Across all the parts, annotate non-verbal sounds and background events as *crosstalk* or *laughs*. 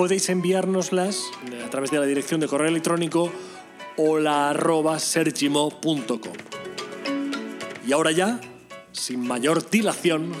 podéis enviárnoslas a través de la dirección de correo electrónico hola.sergimo.com. Y ahora ya, sin mayor dilación,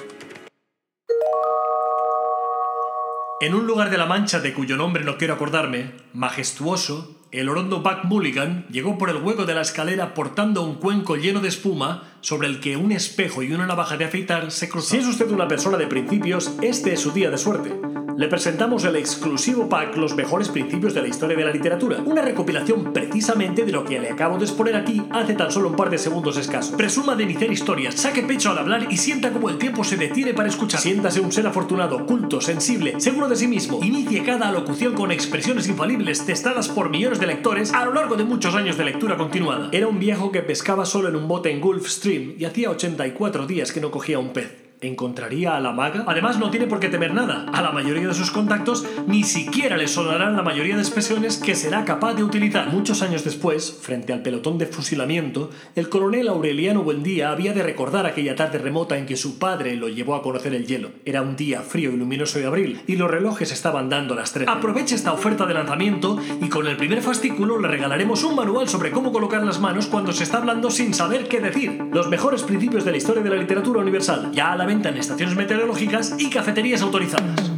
En un lugar de la Mancha de cuyo nombre no quiero acordarme, majestuoso, el orondo Buck Mulligan llegó por el hueco de la escalera portando un cuenco lleno de espuma sobre el que un espejo y una navaja de afeitar se cruzaban. Si es usted una persona de principios, este es su día de suerte le presentamos el exclusivo pack Los mejores principios de la historia de la literatura, una recopilación precisamente de lo que le acabo de exponer aquí hace tan solo un par de segundos escasos. Presuma de iniciar historias, saque pecho al hablar y sienta como el tiempo se detiene para escuchar. Siéntase un ser afortunado, culto, sensible, seguro de sí mismo. Inicie cada alocución con expresiones infalibles testadas por millones de lectores a lo largo de muchos años de lectura continuada. Era un viejo que pescaba solo en un bote en Gulf Stream y hacía 84 días que no cogía un pez encontraría a la maga. Además, no tiene por qué temer nada. A la mayoría de sus contactos ni siquiera le sonarán la mayoría de expresiones que será capaz de utilizar. Muchos años después, frente al pelotón de fusilamiento, el coronel Aureliano Buendía había de recordar aquella tarde remota en que su padre lo llevó a conocer el hielo. Era un día frío y luminoso de abril, y los relojes estaban dando las 3. Aproveche esta oferta de lanzamiento y con el primer fascículo le regalaremos un manual sobre cómo colocar las manos cuando se está hablando sin saber qué decir. Los mejores principios de la historia de la literatura universal. Ya en estaciones meteorológicas y cafeterías autorizadas.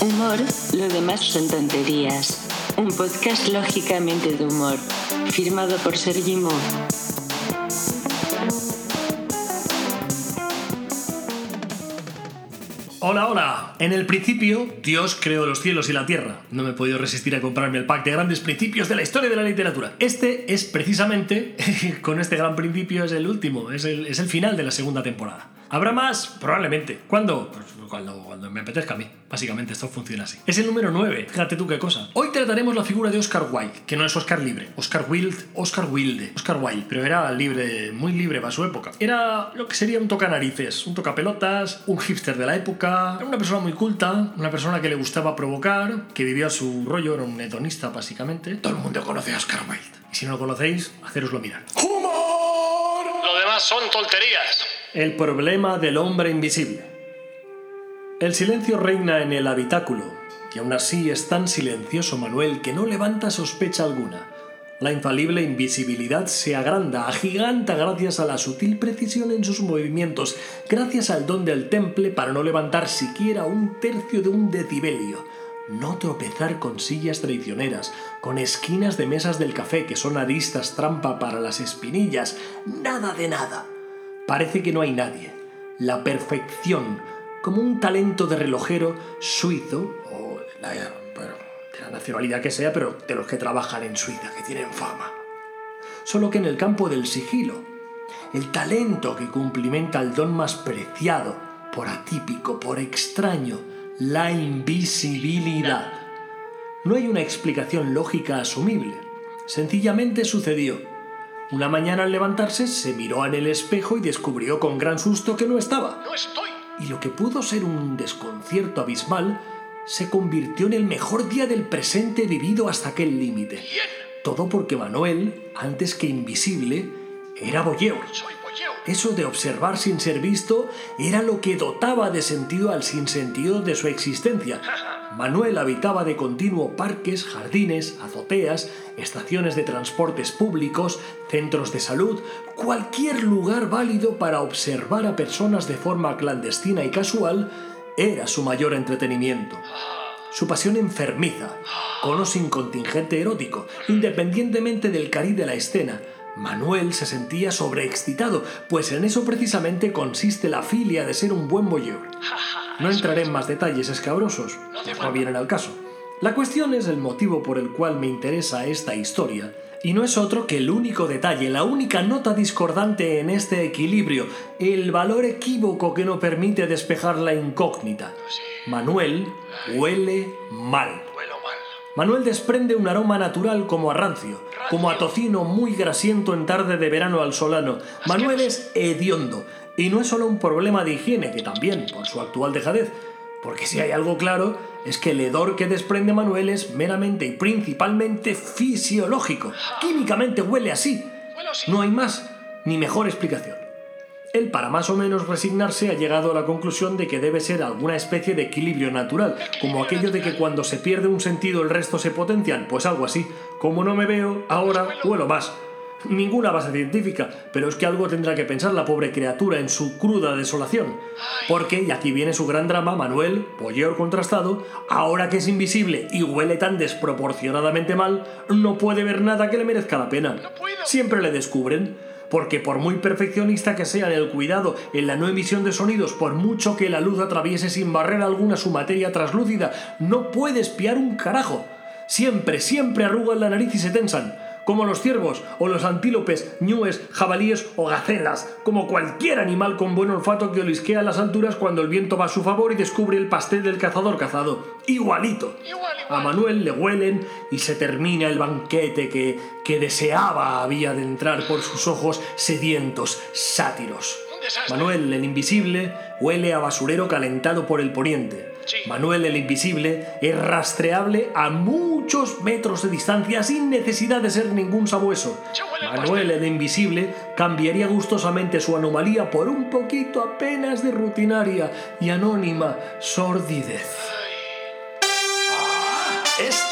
Humor, lo demás son tonterías. Un podcast lógicamente de humor, firmado por Sergi Moore. Hola, hola. En el principio, Dios creó los cielos y la tierra. No me he podido resistir a comprarme el pack de grandes principios de la historia de la literatura. Este es precisamente, *laughs* con este gran principio, es el último, es el, es el final de la segunda temporada. ¿Habrá más? Probablemente. ¿Cuándo? Pues cuando, cuando me apetezca a mí. Básicamente esto funciona así. Es el número 9. Fíjate tú qué cosa. Hoy trataremos la figura de Oscar Wilde, que no es Oscar libre. Oscar Wilde, Oscar Wilde, Oscar Wilde. Pero era libre, muy libre para su época. Era lo que sería un tocanarices, un tocapelotas, un hipster de la época, una persona muy culta, una persona que le gustaba provocar, que vivía su rollo, era un hedonista básicamente. Todo el mundo conoce a Oscar Wilde. Y si no lo conocéis, haceroslo mirar. ¡Humor! Lo demás son tonterías. El problema del hombre invisible. El silencio reina en el habitáculo, y aún así es tan silencioso Manuel que no levanta sospecha alguna. La infalible invisibilidad se agranda, agiganta gracias a la sutil precisión en sus movimientos, gracias al don del temple para no levantar siquiera un tercio de un decibelio, no tropezar con sillas traicioneras, con esquinas de mesas del café que son aristas trampa para las espinillas, nada de nada. Parece que no hay nadie. La perfección, como un talento de relojero suizo, o de la nacionalidad que sea, pero de los que trabajan en Suiza, que tienen fama. Solo que en el campo del sigilo, el talento que cumplimenta el don más preciado, por atípico, por extraño, la invisibilidad. No hay una explicación lógica asumible. Sencillamente sucedió. Una mañana al levantarse se miró en el espejo y descubrió con gran susto que no estaba. ¡No estoy! Y lo que pudo ser un desconcierto abismal se convirtió en el mejor día del presente vivido hasta aquel límite. Todo porque Manuel, antes que invisible, era voyeur. Eso de observar sin ser visto era lo que dotaba de sentido al sinsentido de su existencia. Manuel habitaba de continuo parques, jardines, azoteas, estaciones de transportes públicos, centros de salud, cualquier lugar válido para observar a personas de forma clandestina y casual era su mayor entretenimiento. Su pasión enfermiza, con o sin contingente erótico, independientemente del cariz de la escena, Manuel se sentía sobreexcitado, pues en eso precisamente consiste la filia de ser un buen voyeur. No entraré en más detalles escabrosos, no vienen al caso. La cuestión es el motivo por el cual me interesa esta historia, y no es otro que el único detalle, la única nota discordante en este equilibrio, el valor equívoco que no permite despejar la incógnita. Manuel huele mal. Manuel desprende un aroma natural como a rancio, como a tocino muy grasiento en tarde de verano al solano. Manuel es hediondo, y no es solo un problema de higiene, que también, por su actual dejadez, porque si hay algo claro, es que el hedor que desprende Manuel es meramente y principalmente fisiológico. Químicamente huele así. No hay más ni mejor explicación. Él, para más o menos resignarse, ha llegado a la conclusión de que debe ser alguna especie de equilibrio natural, como aquello de que cuando se pierde un sentido el resto se potencian, pues algo así. Como no me veo, ahora huelo más. Ninguna base científica, pero es que algo tendrá que pensar la pobre criatura en su cruda desolación. Porque, y aquí viene su gran drama, Manuel, pollero contrastado, ahora que es invisible y huele tan desproporcionadamente mal, no puede ver nada que le merezca la pena. Siempre le descubren porque por muy perfeccionista que sea el cuidado en la no emisión de sonidos, por mucho que la luz atraviese sin barrera alguna su materia traslúcida, no puede espiar un carajo. Siempre, siempre arrugan la nariz y se tensan como los ciervos o los antílopes, ñúes, jabalíes o gacelas, como cualquier animal con buen olfato que olisquea a las alturas cuando el viento va a su favor y descubre el pastel del cazador cazado. Igualito. A Manuel le huelen y se termina el banquete que, que deseaba había de entrar por sus ojos sedientos sátiros. Manuel el invisible huele a basurero calentado por el poniente. Manuel el Invisible es rastreable a muchos metros de distancia sin necesidad de ser ningún sabueso. Manuel el Invisible cambiaría gustosamente su anomalía por un poquito apenas de rutinaria y anónima sordidez. que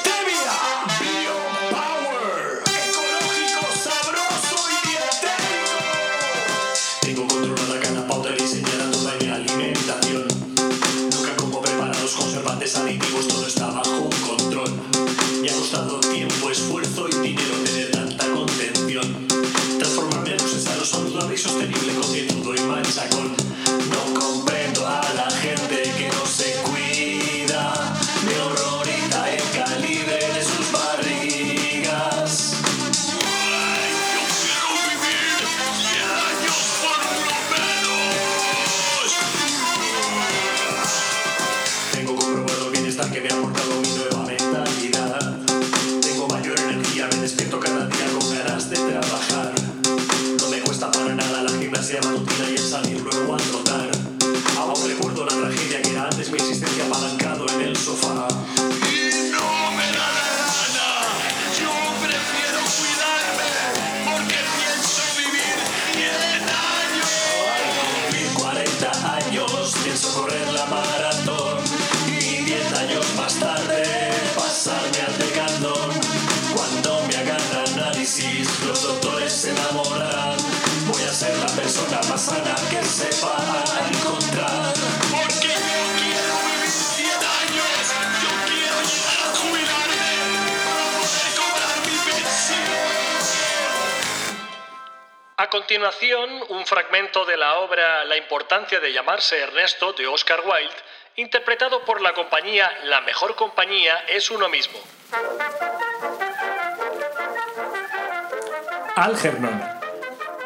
A continuación, un fragmento de la obra La importancia de llamarse Ernesto de Oscar Wilde, interpretado por la compañía La mejor compañía es uno mismo. Algernon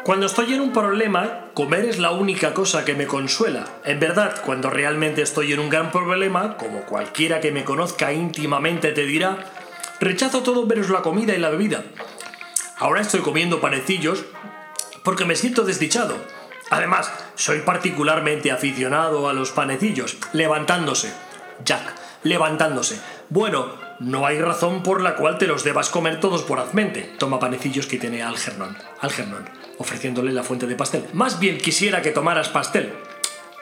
cuando estoy en un problema, comer es la única cosa que me consuela. En verdad, cuando realmente estoy en un gran problema, como cualquiera que me conozca íntimamente te dirá, rechazo todo menos la comida y la bebida. Ahora estoy comiendo panecillos porque me siento desdichado. Además, soy particularmente aficionado a los panecillos, levantándose. Jack, levantándose. Bueno, no hay razón por la cual te los debas comer todos por azmente. Toma panecillos que tiene Algernon. Algernon ofreciéndole la fuente de pastel. Más bien quisiera que tomaras pastel.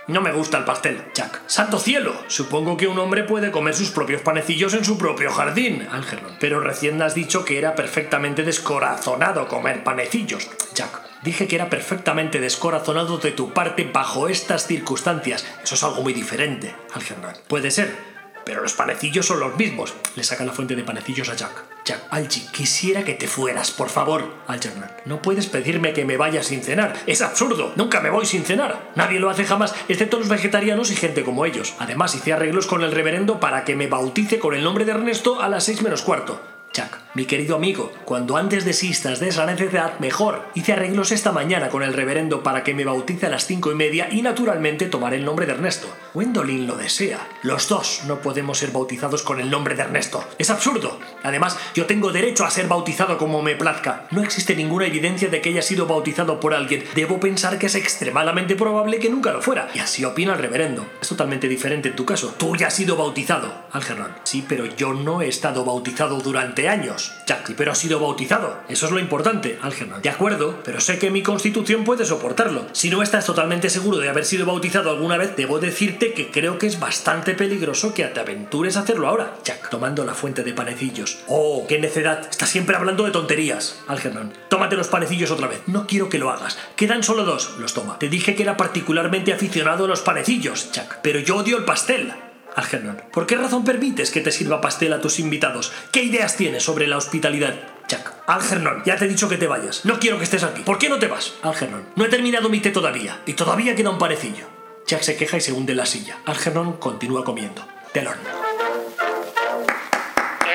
No me gusta el pastel, Jack. ¡Santo cielo! Supongo que un hombre puede comer sus propios panecillos en su propio jardín, Algernon. Pero recién has dicho que era perfectamente descorazonado comer panecillos, Jack. Dije que era perfectamente descorazonado de tu parte bajo estas circunstancias. Eso es algo muy diferente, Algernon. Puede ser, pero los panecillos son los mismos. Le saca la fuente de panecillos a Jack. Jack, Algi, quisiera que te fueras, por favor. Algernon, no puedes pedirme que me vaya sin cenar. Es absurdo. Nunca me voy sin cenar. Nadie lo hace jamás, excepto los vegetarianos y gente como ellos. Además, hice arreglos con el reverendo para que me bautice con el nombre de Ernesto a las seis menos cuarto. Chuck, mi querido amigo, cuando antes desistas de esa necesidad, mejor. Hice arreglos esta mañana con el reverendo para que me bautice a las cinco y media y naturalmente tomaré el nombre de Ernesto. Gwendolyn lo desea. Los dos no podemos ser bautizados con el nombre de Ernesto. Es absurdo. Además, yo tengo derecho a ser bautizado como me plazca. No existe ninguna evidencia de que haya sido bautizado por alguien. Debo pensar que es extremadamente probable que nunca lo fuera. Y así opina el reverendo. Es totalmente diferente en tu caso. Tú ya has sido bautizado, Algernon. Sí, pero yo no he estado bautizado durante años. Jack, pero ha sido bautizado. Eso es lo importante, Algernon. De acuerdo, pero sé que mi constitución puede soportarlo. Si no estás totalmente seguro de haber sido bautizado alguna vez, debo decirte que creo que es bastante peligroso que te aventures a hacerlo ahora. Jack, tomando la fuente de panecillos. Oh, qué necedad. Estás siempre hablando de tonterías, Algernon. Tómate los panecillos otra vez. No quiero que lo hagas. Quedan solo dos. Los toma. Te dije que era particularmente aficionado a los panecillos, Jack. Pero yo odio el pastel. Algernon, ¿por qué razón permites que te sirva pastel a tus invitados? ¿Qué ideas tienes sobre la hospitalidad? Jack. Algernon, ya te he dicho que te vayas. No quiero que estés aquí. ¿Por qué no te vas? Algernon, no he terminado mi té todavía. Y todavía queda un panecillo. Jack se queja y se hunde en la silla. Algernon continúa comiendo. Telón.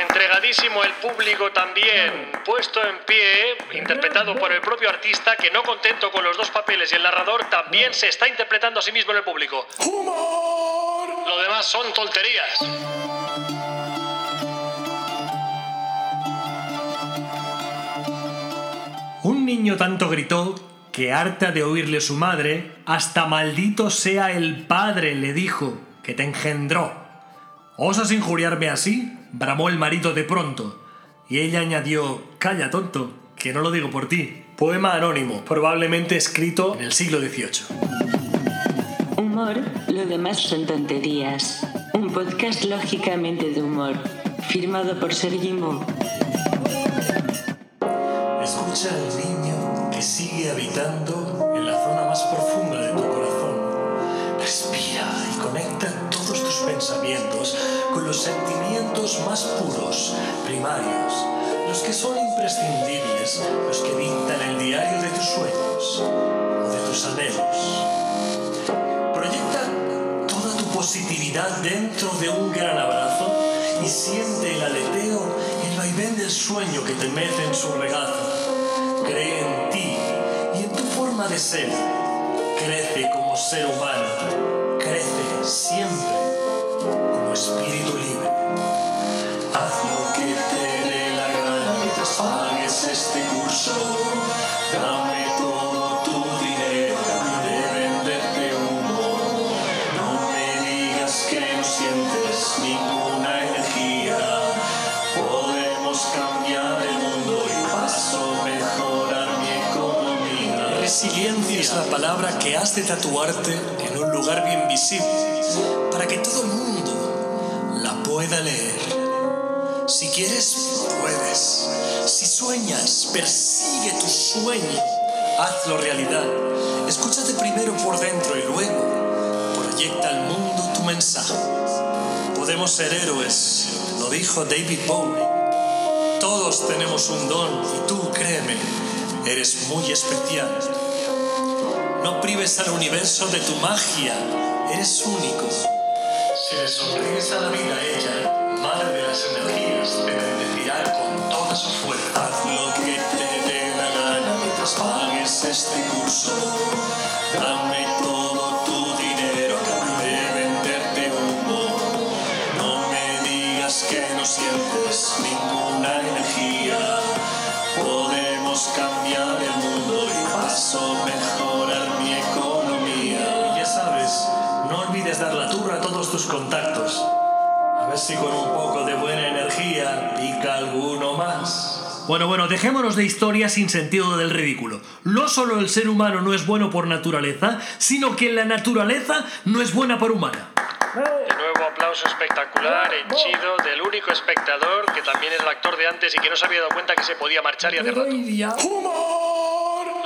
Entregadísimo el público también, puesto en pie, interpretado por el propio artista que no contento con los dos papeles y el narrador también se está interpretando a sí mismo en el público. ¡Humor! Lo demás son tonterías. Un niño tanto gritó que harta de oírle su madre, hasta maldito sea el padre, le dijo, que te engendró. ¿Osas injuriarme así? bramó el marido de pronto. Y ella añadió, calla tonto, que no lo digo por ti. Poema anónimo, probablemente escrito en el siglo XVIII. Humor, lo demás son tonterías. Un podcast lógicamente de humor. Firmado por Sergi Mo. Escucha al niño que sigue habitando en la zona más profunda de tu corazón. Respira y conecta todos tus pensamientos con los sentimientos más puros, primarios, los que son imprescindibles, los que dictan el diario de tus sueños o de tus anhelos. Dentro de un gran abrazo y siente el aleteo y el vaivén del sueño que te mece en su regazo. Cree en ti y en tu forma de ser. Crece como ser humano. Crece siempre como espíritu libre. Haz lo que te dé la gana mientras pagues este curso. Dame Resiliencia es la palabra que has de tatuarte en un lugar bien visible para que todo el mundo la pueda leer. Si quieres, puedes. Si sueñas, persigue tu sueño. Hazlo realidad. Escúchate primero por dentro y luego proyecta al mundo tu mensaje. Podemos ser héroes, lo dijo David Bowie. Todos tenemos un don y tú, créeme, eres muy especial. No prives al universo de tu magia, eres único. Si le sonríes a la vida, ella, madre de las energías, te Bueno, bueno, dejémonos de historias sin sentido del ridículo. No solo el ser humano no es bueno por naturaleza, sino que la naturaleza no es buena por humana. De nuevo aplauso espectacular, henchido, del único espectador que también es el actor de antes y que no se había dado cuenta que se podía marchar y hace rato.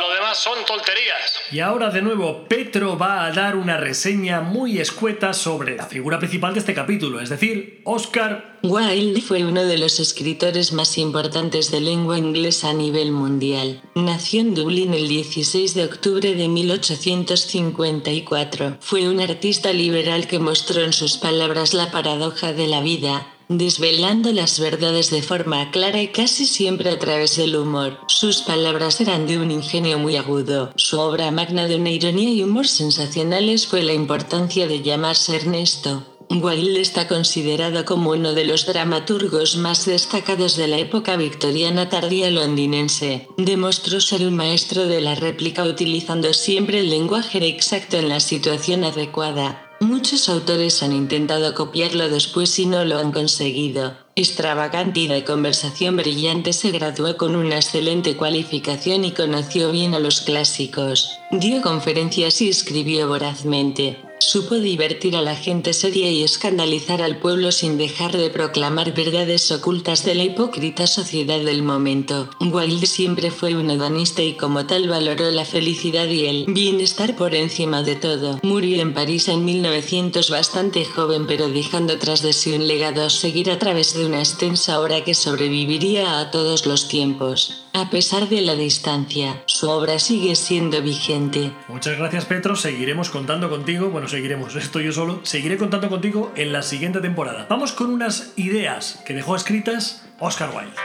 Lo demás son tonterías. Y ahora de nuevo Petro va a dar una reseña muy escueta sobre la figura principal de este capítulo, es decir, Oscar Wilde fue uno de los escritores más importantes de lengua inglesa a nivel mundial. Nació en Dublín el 16 de octubre de 1854. Fue un artista liberal que mostró en sus palabras la paradoja de la vida, desvelando las verdades de forma clara y casi siempre a través del humor. Sus palabras eran de un ingenio muy agudo. Su obra magna de una ironía y humor sensacionales fue la importancia de llamarse Ernesto. Wilde está considerado como uno de los dramaturgos más destacados de la época victoriana tardía londinense. Demostró ser un maestro de la réplica utilizando siempre el lenguaje exacto en la situación adecuada. Muchos autores han intentado copiarlo después y no lo han conseguido. Extravagante y de conversación brillante se graduó con una excelente cualificación y conoció bien a los clásicos. Dio conferencias y escribió vorazmente. Supo divertir a la gente seria y escandalizar al pueblo sin dejar de proclamar verdades ocultas de la hipócrita sociedad del momento. Wilde siempre fue un hedonista y como tal valoró la felicidad y el bienestar por encima de todo. Murió en París en 1900 bastante joven pero dejando tras de sí un legado a seguir a través de una extensa obra que sobreviviría a todos los tiempos. A pesar de la distancia, su obra sigue siendo vigente. Muchas gracias, Petro. Seguiremos contando contigo. Bueno, seguiremos, *laughs* estoy yo solo. Seguiré contando contigo en la siguiente temporada. Vamos con unas ideas que dejó escritas Oscar Wilde.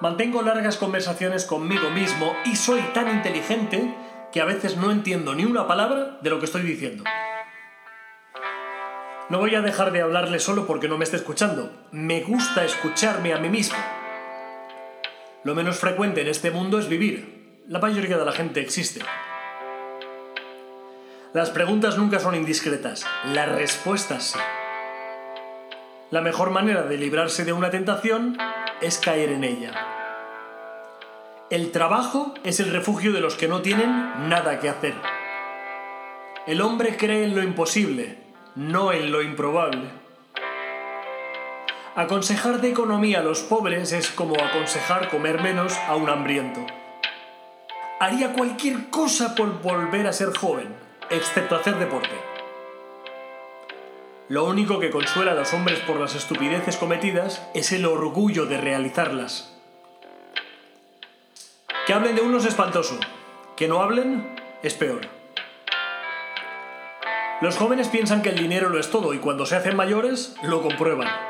Mantengo largas conversaciones conmigo mismo y soy tan inteligente que a veces no entiendo ni una palabra de lo que estoy diciendo. No voy a dejar de hablarle solo porque no me esté escuchando. Me gusta escucharme a mí mismo. Lo menos frecuente en este mundo es vivir. La mayoría de la gente existe. Las preguntas nunca son indiscretas, las respuestas sí. La mejor manera de librarse de una tentación es caer en ella. El trabajo es el refugio de los que no tienen nada que hacer. El hombre cree en lo imposible, no en lo improbable. Aconsejar de economía a los pobres es como aconsejar comer menos a un hambriento. Haría cualquier cosa por volver a ser joven, excepto hacer deporte. Lo único que consuela a los hombres por las estupideces cometidas es el orgullo de realizarlas. Que hablen de uno es espantoso, que no hablen es peor. Los jóvenes piensan que el dinero lo es todo y cuando se hacen mayores lo comprueban.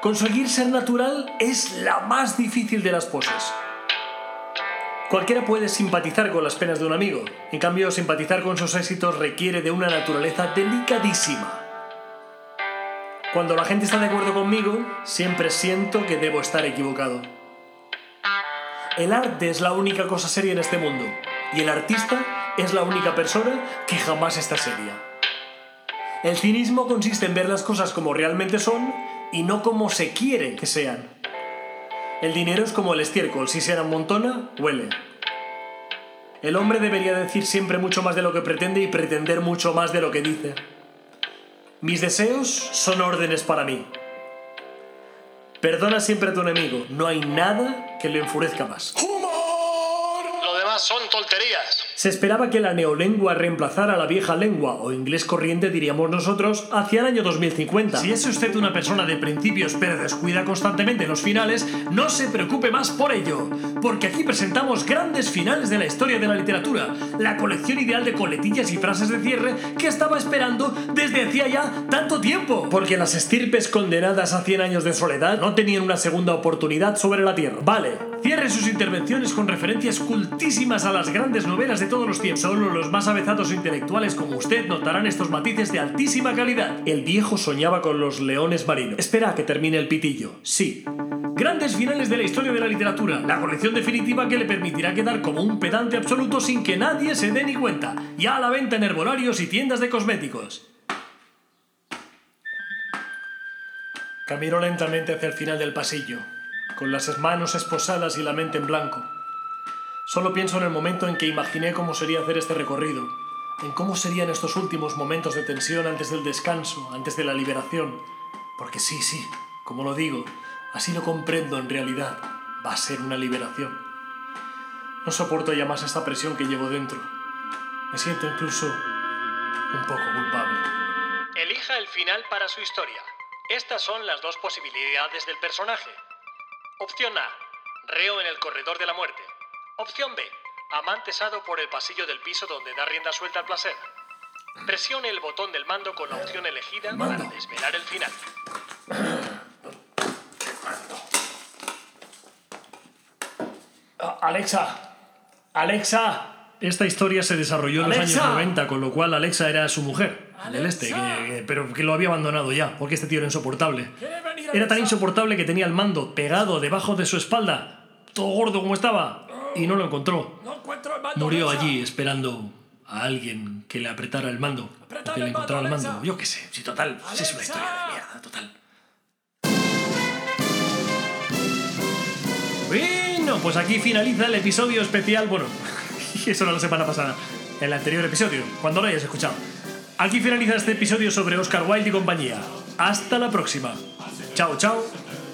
Conseguir ser natural es la más difícil de las poses. Cualquiera puede simpatizar con las penas de un amigo, en cambio simpatizar con sus éxitos requiere de una naturaleza delicadísima. Cuando la gente está de acuerdo conmigo, siempre siento que debo estar equivocado. El arte es la única cosa seria en este mundo, y el artista es la única persona que jamás está seria. El cinismo consiste en ver las cosas como realmente son y no como se quiere que sean. El dinero es como el estiércol, si se amontona, huele. El hombre debería decir siempre mucho más de lo que pretende y pretender mucho más de lo que dice. Mis deseos son órdenes para mí. Perdona siempre a tu enemigo, no hay nada que le enfurezca más. Lo demás son tonterías. Se esperaba que la neolengua reemplazara a la vieja lengua, o inglés corriente diríamos nosotros, hacia el año 2050. Si es usted una persona de principios pero descuida constantemente los finales, no se preocupe más por ello, porque aquí presentamos grandes finales de la historia de la literatura, la colección ideal de coletillas y frases de cierre que estaba esperando desde hacía ya tanto tiempo. Porque las estirpes condenadas a 100 años de soledad no tenían una segunda oportunidad sobre la Tierra. Vale, cierre sus intervenciones con referencias cultísimas a las grandes novelas de todos los tiempos. Solo los más avezados intelectuales como usted notarán estos matices de altísima calidad. El viejo soñaba con los leones marinos. Espera a que termine el pitillo. Sí. Grandes finales de la historia de la literatura. La colección definitiva que le permitirá quedar como un pedante absoluto sin que nadie se dé ni cuenta. Ya a la venta en herbolarios y tiendas de cosméticos. Camino lentamente hacia el final del pasillo, con las manos esposadas y la mente en blanco. Solo pienso en el momento en que imaginé cómo sería hacer este recorrido, en cómo serían estos últimos momentos de tensión antes del descanso, antes de la liberación. Porque sí, sí, como lo digo, así lo comprendo en realidad, va a ser una liberación. No soporto ya más esta presión que llevo dentro. Me siento incluso un poco culpable. Elija el final para su historia. Estas son las dos posibilidades del personaje. Opción A. Reo en el corredor de la muerte. Opción B. Amantesado por el pasillo del piso donde da rienda suelta al placer. Presione el botón del mando con la opción elegida Mando. para desvelar el final. Ah, Alexa, Alexa. Esta historia se desarrolló en los años 90, con lo cual Alexa era su mujer, del este, que- que- pero que lo había abandonado ya, porque este tío era insoportable. ¿Quiere venir, Era tan insoportable que tenía el mando pegado debajo de su espalda, todo gordo como estaba, y no lo encontró. No encuentro el mando. Murió Alexa. allí esperando a alguien que le apretara el mando, o Apretad que le encontrara el mando. Alexa. Yo qué sé, si total, si es una historia de mierda, total. Bueno, pues aquí finaliza el episodio especial. Bueno, *laughs* eso era la semana pasada, el anterior episodio, cuando lo hayas escuchado. Aquí finaliza este episodio sobre Oscar Wilde y compañía. Hasta la próxima. Chao, chao.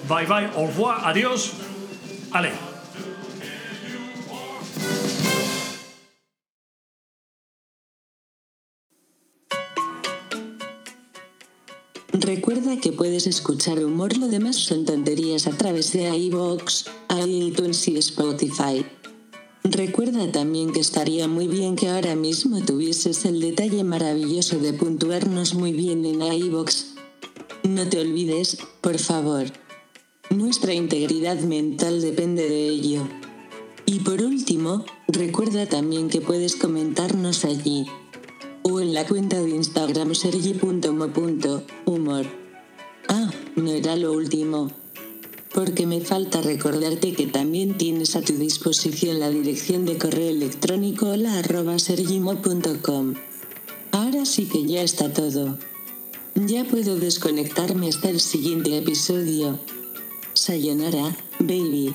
Bye, bye. Au revoir. Adiós. Ale. Recuerda que puedes escuchar humor, lo demás son tonterías a través de iVoox, iTunes y Spotify. Recuerda también que estaría muy bien que ahora mismo tuvieses el detalle maravilloso de puntuarnos muy bien en iVoox. No te olvides, por favor. Nuestra integridad mental depende de ello. Y por último, recuerda también que puedes comentarnos allí o en la cuenta de Instagram sergi.mo.humor. Ah, no era lo último. Porque me falta recordarte que también tienes a tu disposición la dirección de correo electrónico hola arroba sergimo.com. Ahora sí que ya está todo. Ya puedo desconectarme hasta el siguiente episodio. Sayonara, baby.